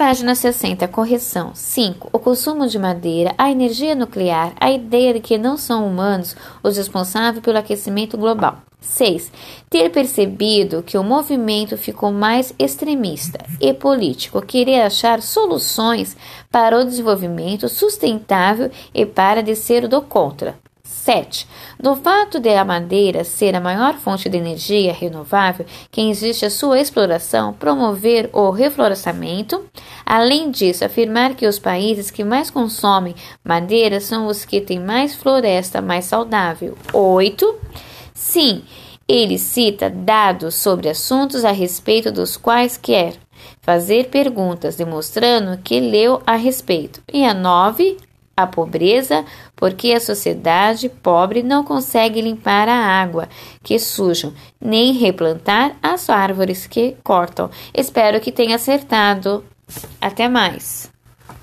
Página 60, correção. 5. O consumo de madeira, a energia nuclear, a ideia de que não são humanos os responsáveis pelo aquecimento global. 6. Ter percebido que o movimento ficou mais extremista e político, querer achar soluções para o desenvolvimento sustentável e para descer do contra. 7. Do fato de a madeira ser a maior fonte de energia renovável que existe a sua exploração, promover o reflorestamento. Além disso, afirmar que os países que mais consomem madeira são os que têm mais floresta mais saudável. 8. Sim, ele cita dados sobre assuntos a respeito dos quais quer fazer perguntas, demonstrando que leu a respeito. E a 9 a pobreza, porque a sociedade pobre não consegue limpar a água que sujam, nem replantar as árvores que cortam. Espero que tenha acertado. Até mais.